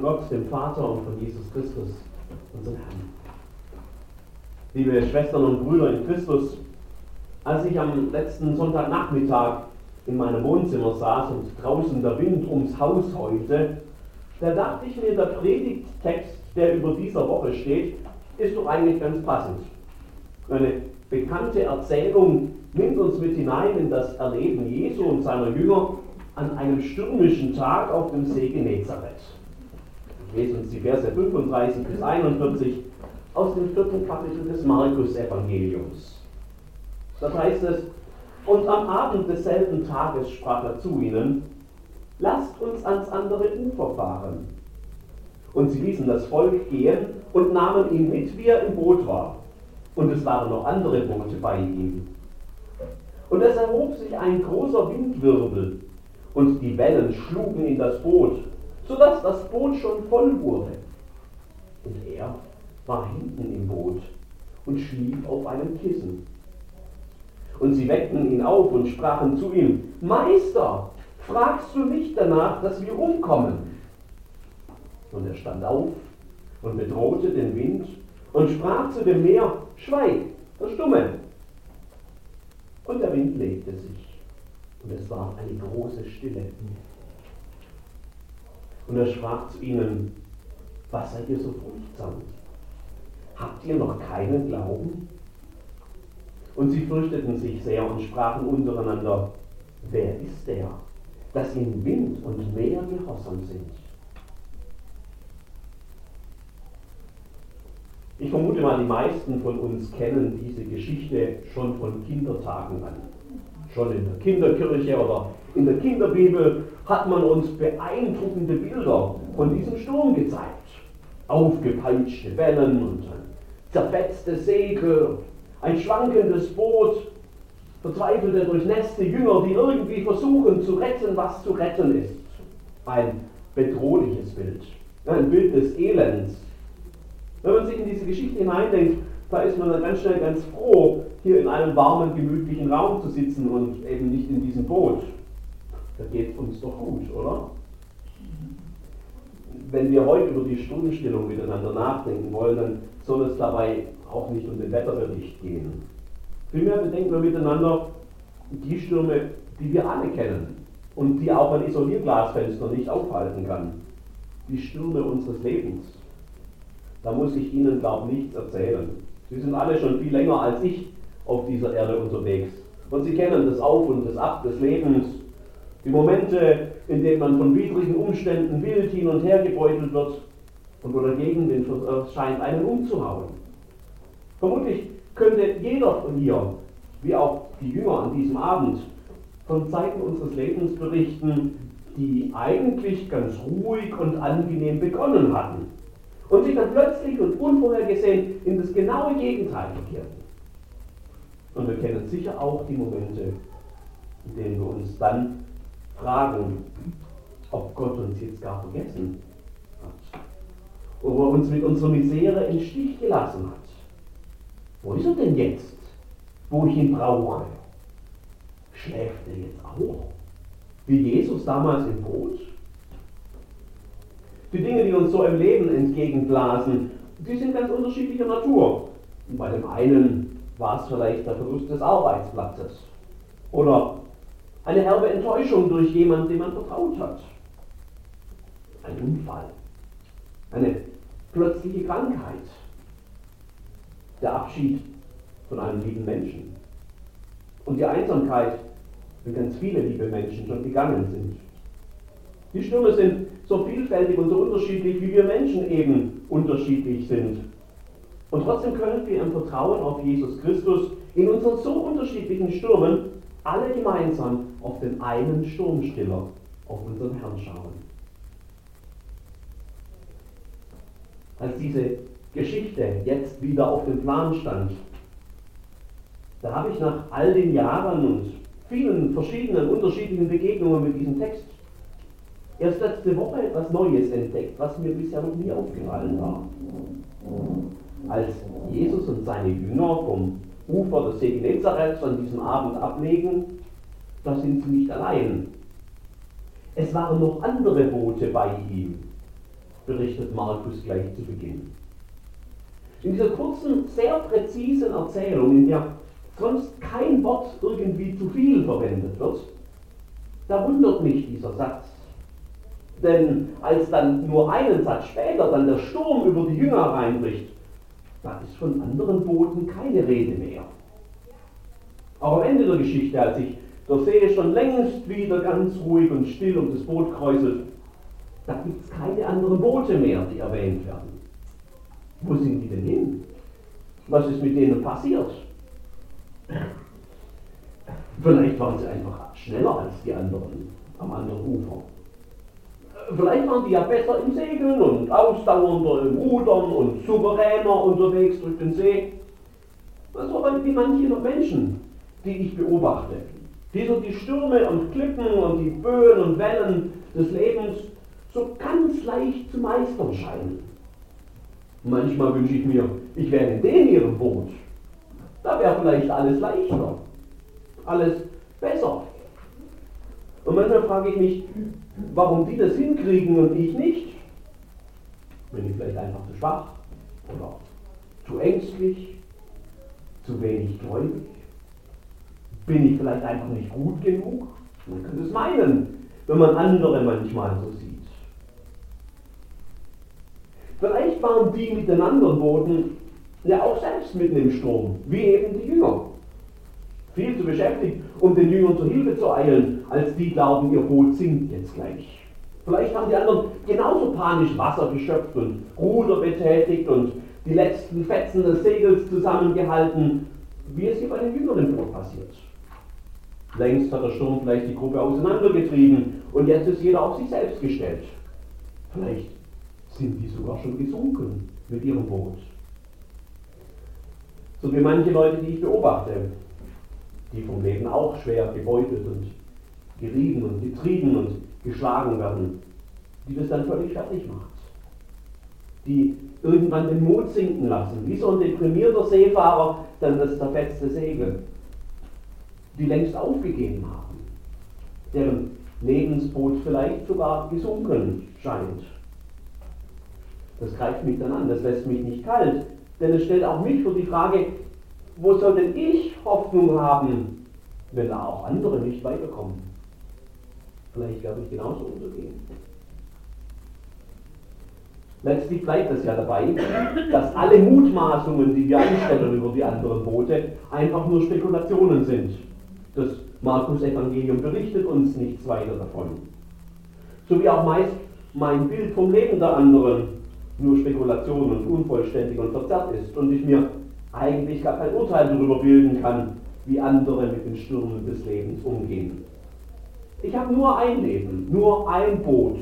Gott, dem Vater und von Jesus Christus, unserem Herrn. Liebe Schwestern und Brüder in Christus, als ich am letzten Sonntagnachmittag in meinem Wohnzimmer saß und draußen der Wind ums Haus heulte, da dachte ich mir, der Predigttext, der über dieser Woche steht, ist doch eigentlich ganz passend. Eine bekannte Erzählung nimmt uns mit hinein in das Erleben Jesu und seiner Jünger an einem stürmischen Tag auf dem See Genezareth. Ich lese uns die Verse 35 bis 41 aus dem vierten Kapitel des Markus-Evangeliums. Dort heißt es, und am Abend desselben Tages sprach er zu ihnen, lasst uns ans andere Ufer fahren. Und sie ließen das Volk gehen und nahmen ihn mit, wie er im Boot war. Und es waren noch andere Boote bei ihm. Und es erhob sich ein großer Windwirbel, und die Wellen schlugen in das Boot, sodass das Boot schon voll wurde. Und er war hinten im Boot und schlief auf einem Kissen. Und sie weckten ihn auf und sprachen zu ihm, Meister, fragst du nicht danach, dass wir umkommen? Und er stand auf und bedrohte den Wind und sprach zu dem Meer, Schweig, verstumme. Und der Wind legte sich und es war eine große Stille. Und er sprach zu ihnen, was seid ihr so furchtsam? Habt ihr noch keinen Glauben? Und sie fürchteten sich sehr und sprachen untereinander, wer ist der, dass ihm Wind und Meer gehorsam sind? Ich vermute mal, die meisten von uns kennen diese Geschichte schon von Kindertagen an. Schon in der Kinderkirche oder in der Kinderbibel hat man uns beeindruckende Bilder von diesem Sturm gezeigt. Aufgepeitschte Wellen und zerfetzte Segel, ein schwankendes Boot, verzweifelte, durchnässte Jünger, die irgendwie versuchen zu retten, was zu retten ist. Ein bedrohliches Bild, ein Bild des Elends, wenn man sich in diese Geschichte hineindenkt, da ist man dann ganz schnell ganz froh, hier in einem warmen, gemütlichen Raum zu sitzen und eben nicht in diesem Boot. Da geht uns doch gut, oder? Wenn wir heute über die Stundenstellung miteinander nachdenken wollen, dann soll es dabei auch nicht um den Wetterbericht gehen. Vielmehr bedenken wir miteinander die Stürme, die wir alle kennen und die auch ein Isolierglasfenster nicht aufhalten kann. Die Stürme unseres Lebens. Da muss ich Ihnen, glaube ich, nichts erzählen. Sie sind alle schon viel länger als ich auf dieser Erde unterwegs. Und Sie kennen das Auf und das Ab des Lebens. Die Momente, in denen man von widrigen Umständen wild hin und her gebeutelt wird und wo der Gegenwind scheint, einen umzuhauen. Vermutlich könnte jeder von hier, wie auch die Jünger an diesem Abend, von Zeiten unseres Lebens berichten, die eigentlich ganz ruhig und angenehm begonnen hatten und sich dann plötzlich und unvorhergesehen in das genaue Gegenteil verkehrten. Und wir kennen sicher auch die Momente, in denen wir uns dann fragen, ob Gott uns jetzt gar vergessen hat. Ob er uns mit unserer Misere in Stich gelassen hat. Wo ist er denn jetzt, wo ich ihn brauche? Schläft er jetzt auch? Wie Jesus damals im Boot? Die Dinge, die uns so im Leben entgegenblasen, die sind ganz unterschiedlicher Natur. Und bei dem einen war es vielleicht der Verlust des Arbeitsplatzes oder eine herbe Enttäuschung durch jemanden, dem man vertraut hat. Ein Unfall, eine plötzliche Krankheit, der Abschied von einem lieben Menschen und die Einsamkeit, wenn ganz viele liebe Menschen schon gegangen sind. Die Stürme sind so vielfältig und so unterschiedlich, wie wir Menschen eben unterschiedlich sind. Und trotzdem können wir im Vertrauen auf Jesus Christus in unseren so unterschiedlichen Stürmen alle gemeinsam auf den einen Sturmstiller, auf unseren Herrn schauen. Als diese Geschichte jetzt wieder auf dem Plan stand, da habe ich nach all den Jahren und vielen verschiedenen unterschiedlichen Begegnungen mit diesem Text erst letzte Woche etwas Neues entdeckt, was mir bisher noch nie aufgefallen war. Als Jesus und seine Jünger vom Ufer des See Genezareth an diesem Abend ablegen, da sind sie nicht allein. Es waren noch andere Boote bei ihm. berichtet Markus gleich zu Beginn. In dieser kurzen, sehr präzisen Erzählung, in der sonst kein Wort irgendwie zu viel verwendet wird, da wundert mich dieser Satz. Denn als dann nur einen Satz später dann der Sturm über die Jünger reinbricht, da ist von anderen Booten keine Rede mehr. Auch am Ende der Geschichte, als sich der See schon längst wieder ganz ruhig und still um das Boot kräuselt, da gibt es keine anderen Boote mehr, die erwähnt werden. Wo sind die denn hin? Was ist mit denen passiert? Vielleicht waren sie einfach schneller als die anderen am anderen Ufer. Vielleicht waren die ja besser im Segeln und ausdauernder im Rudern und souveräner unterwegs durch den See. So wie manche Menschen, die ich beobachte, die so die Stürme und Klippen und die Böen und Wellen des Lebens so ganz leicht zu meistern scheinen. Manchmal wünsche ich mir, ich wäre in dem ihrem Boot. Da wäre vielleicht alles leichter, alles besser. Und manchmal frage ich mich, warum die das hinkriegen und ich nicht. Bin ich vielleicht einfach zu schwach oder zu ängstlich, zu wenig gläubig? Bin ich vielleicht einfach nicht gut genug? Man könnte es meinen, wenn man andere manchmal so sieht. Vielleicht waren die mit den anderen Booten ja auch selbst mitten im Sturm, wie eben die Jünger. Viel zu beschäftigt, um den Jüngern zur Hilfe zu eilen, als die glauben, ihr Boot sinkt jetzt gleich. Vielleicht haben die anderen genauso panisch Wasser geschöpft und Ruder betätigt und die letzten Fetzen des Segels zusammengehalten, wie es hier bei den Jüngern im Boot passiert. Längst hat der Sturm vielleicht die Gruppe auseinandergetrieben und jetzt ist jeder auf sich selbst gestellt. Vielleicht sind die sogar schon gesunken mit ihrem Boot. So wie manche Leute, die ich beobachte, die vom Leben auch schwer gebeutet und gerieben und getrieben und geschlagen werden, die das dann völlig fertig macht. Die irgendwann den Mut sinken lassen, wie so ein deprimierter Seefahrer dann das zerfetzte Segel, die längst aufgegeben haben, deren Lebensboot vielleicht sogar gesunken scheint. Das greift mich dann an, das lässt mich nicht kalt, denn es stellt auch mich vor die Frage, wo soll denn ich Hoffnung haben, wenn da auch andere nicht weiterkommen? Vielleicht werde ich genauso untergehen. Letztlich bleibt es ja dabei, dass alle Mutmaßungen, die wir anstellen über die anderen Boote, einfach nur Spekulationen sind. Das Markus-Evangelium berichtet uns nichts weiter davon. So wie auch meist mein Bild vom Leben der anderen nur Spekulation und unvollständig und verzerrt ist und ich mir eigentlich gar kein Urteil darüber bilden kann, wie andere mit den Stürmen des Lebens umgehen. Ich habe nur ein Leben, nur ein Boot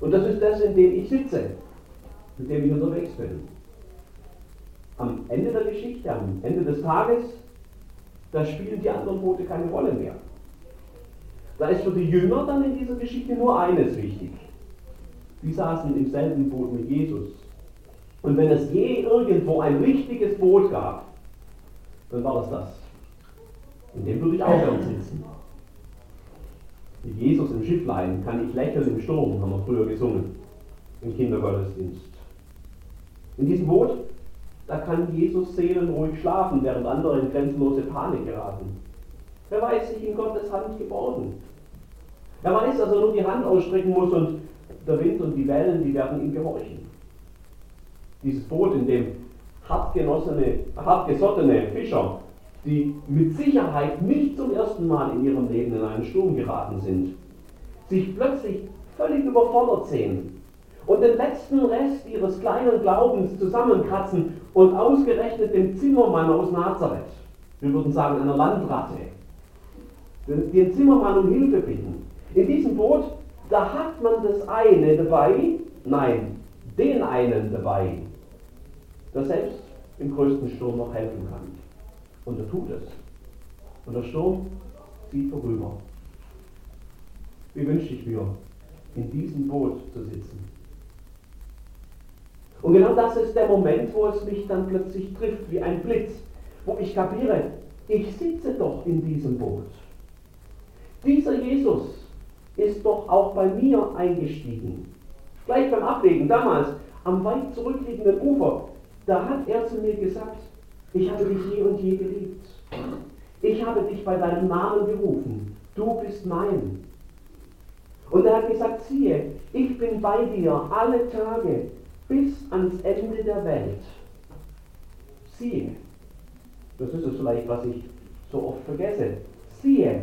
und das ist das, in dem ich sitze, mit dem ich unterwegs bin. Am Ende der Geschichte, am Ende des Tages, da spielen die anderen Boote keine Rolle mehr. Da ist für die Jünger dann in dieser Geschichte nur eines wichtig. Die saßen im selben Boot mit Jesus. Und wenn es je irgendwo ein richtiges Boot gab, dann war das das. In dem würde ich auch gern sitzen. Mit Jesus im Schifflein kann ich lächeln im Sturm, haben wir früher gesungen, im Kindergottesdienst. In diesem Boot, da kann Jesus seelenruhig schlafen, während andere in grenzenlose Panik geraten. Er weiß sich in Gottes Hand geborgen. Er weiß, dass er nur die Hand ausstrecken muss und der Wind und die Wellen, die werden ihm gehorchen. Dieses Boot, in dem hartgesottene Fischer, die mit Sicherheit nicht zum ersten Mal in ihrem Leben in einen Sturm geraten sind, sich plötzlich völlig überfordert sehen und den letzten Rest ihres kleinen Glaubens zusammenkratzen und ausgerechnet dem Zimmermann aus Nazareth, wir würden sagen einer Landratte, den Zimmermann um Hilfe bitten. In diesem Boot da hat man das eine dabei, nein, den einen dabei, der selbst im größten Sturm noch helfen kann. Und er tut es. Und der Sturm zieht vorüber. Wie wünsche ich mir, in diesem Boot zu sitzen? Und genau das ist der Moment, wo es mich dann plötzlich trifft, wie ein Blitz, wo ich kapiere, ich sitze doch in diesem Boot. Dieser Jesus, ist doch auch bei mir eingestiegen. Gleich beim Ablegen, damals, am weit zurückliegenden Ufer, da hat er zu mir gesagt, ich habe dich je und je geliebt. Ich habe dich bei deinem Namen gerufen. Du bist mein. Und er hat gesagt, siehe, ich bin bei dir alle Tage bis ans Ende der Welt. Siehe, das ist es vielleicht, was ich so oft vergesse. Siehe,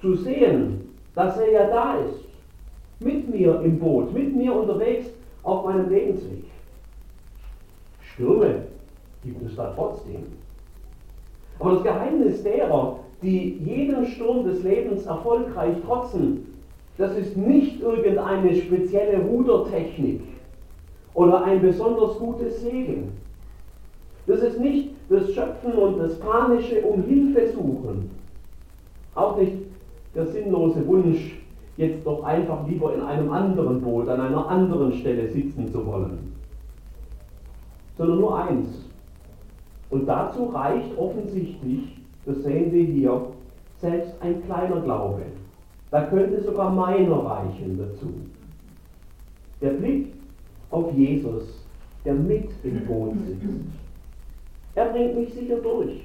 zu sehen, dass er ja da ist, mit mir im Boot, mit mir unterwegs auf meinem Lebensweg. Stürme gibt es da trotzdem. Aber das Geheimnis derer, die jedem Sturm des Lebens erfolgreich trotzen, das ist nicht irgendeine spezielle Rudertechnik oder ein besonders gutes Segeln. Das ist nicht das Schöpfen und das panische um Hilfe suchen. Auch nicht der sinnlose Wunsch, jetzt doch einfach lieber in einem anderen Boot an einer anderen Stelle sitzen zu wollen. Sondern nur eins. Und dazu reicht offensichtlich, das sehen wir hier, selbst ein kleiner Glaube. Da könnte sogar meiner reichen dazu. Der Blick auf Jesus, der mit im Boot sitzt. Er bringt mich sicher durch.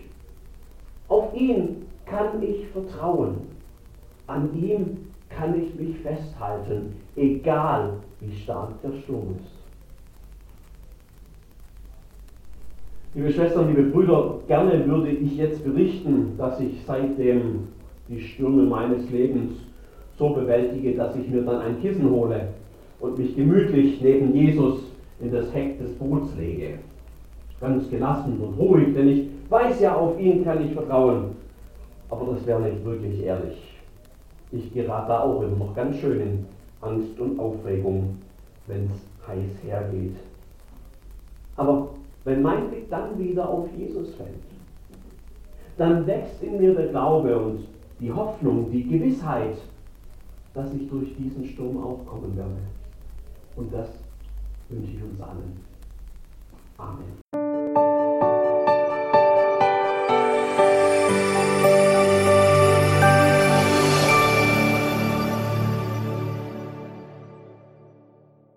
Auf ihn kann ich vertrauen. An ihm kann ich mich festhalten, egal wie stark der Sturm ist. Liebe Schwestern, liebe Brüder, gerne würde ich jetzt berichten, dass ich seitdem die Stürme meines Lebens so bewältige, dass ich mir dann ein Kissen hole und mich gemütlich neben Jesus in das Heck des Boots lege. Ganz gelassen und ruhig, denn ich weiß ja, auf ihn kann ich vertrauen. Aber das wäre nicht wirklich ehrlich. Ich gerate da auch immer noch ganz schön in Angst und Aufregung, wenn es heiß hergeht. Aber wenn mein Blick dann wieder auf Jesus fällt, dann wächst in mir der Glaube und die Hoffnung, die Gewissheit, dass ich durch diesen Sturm auch kommen werde. Und das wünsche ich uns allen. Amen.